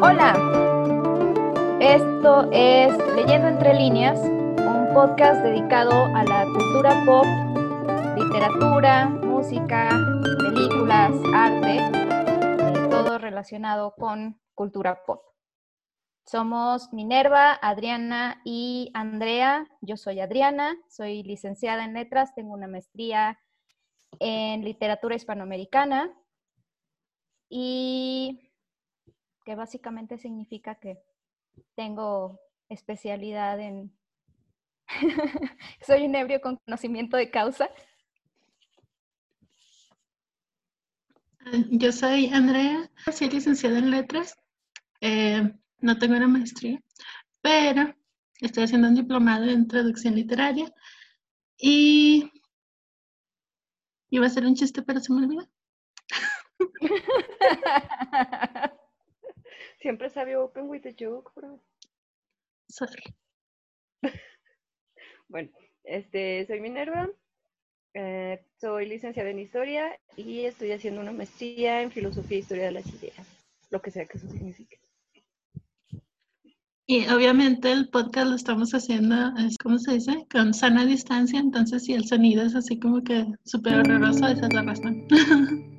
Hola, esto es Leyendo entre líneas, un podcast dedicado a la cultura pop, literatura, música, películas, arte, todo relacionado con cultura pop. Somos Minerva, Adriana y Andrea. Yo soy Adriana, soy licenciada en letras, tengo una maestría en literatura hispanoamericana y que básicamente significa que tengo especialidad en... soy un ebrio con conocimiento de causa. Yo soy Andrea, soy licenciada en letras. Eh, no tengo una maestría, pero estoy haciendo un diplomado en traducción literaria y iba a ser un chiste, pero se me olvidó. Siempre sabía open with the joke, bro. Sorry. bueno, este, soy Minerva, eh, soy licenciada en historia y estoy haciendo una maestría en filosofía e historia de las ideas, lo que sea que eso signifique. Y obviamente el podcast lo estamos haciendo, ¿cómo se dice? Con sana distancia, entonces si el sonido es así como que súper horroroso, esa es la razón.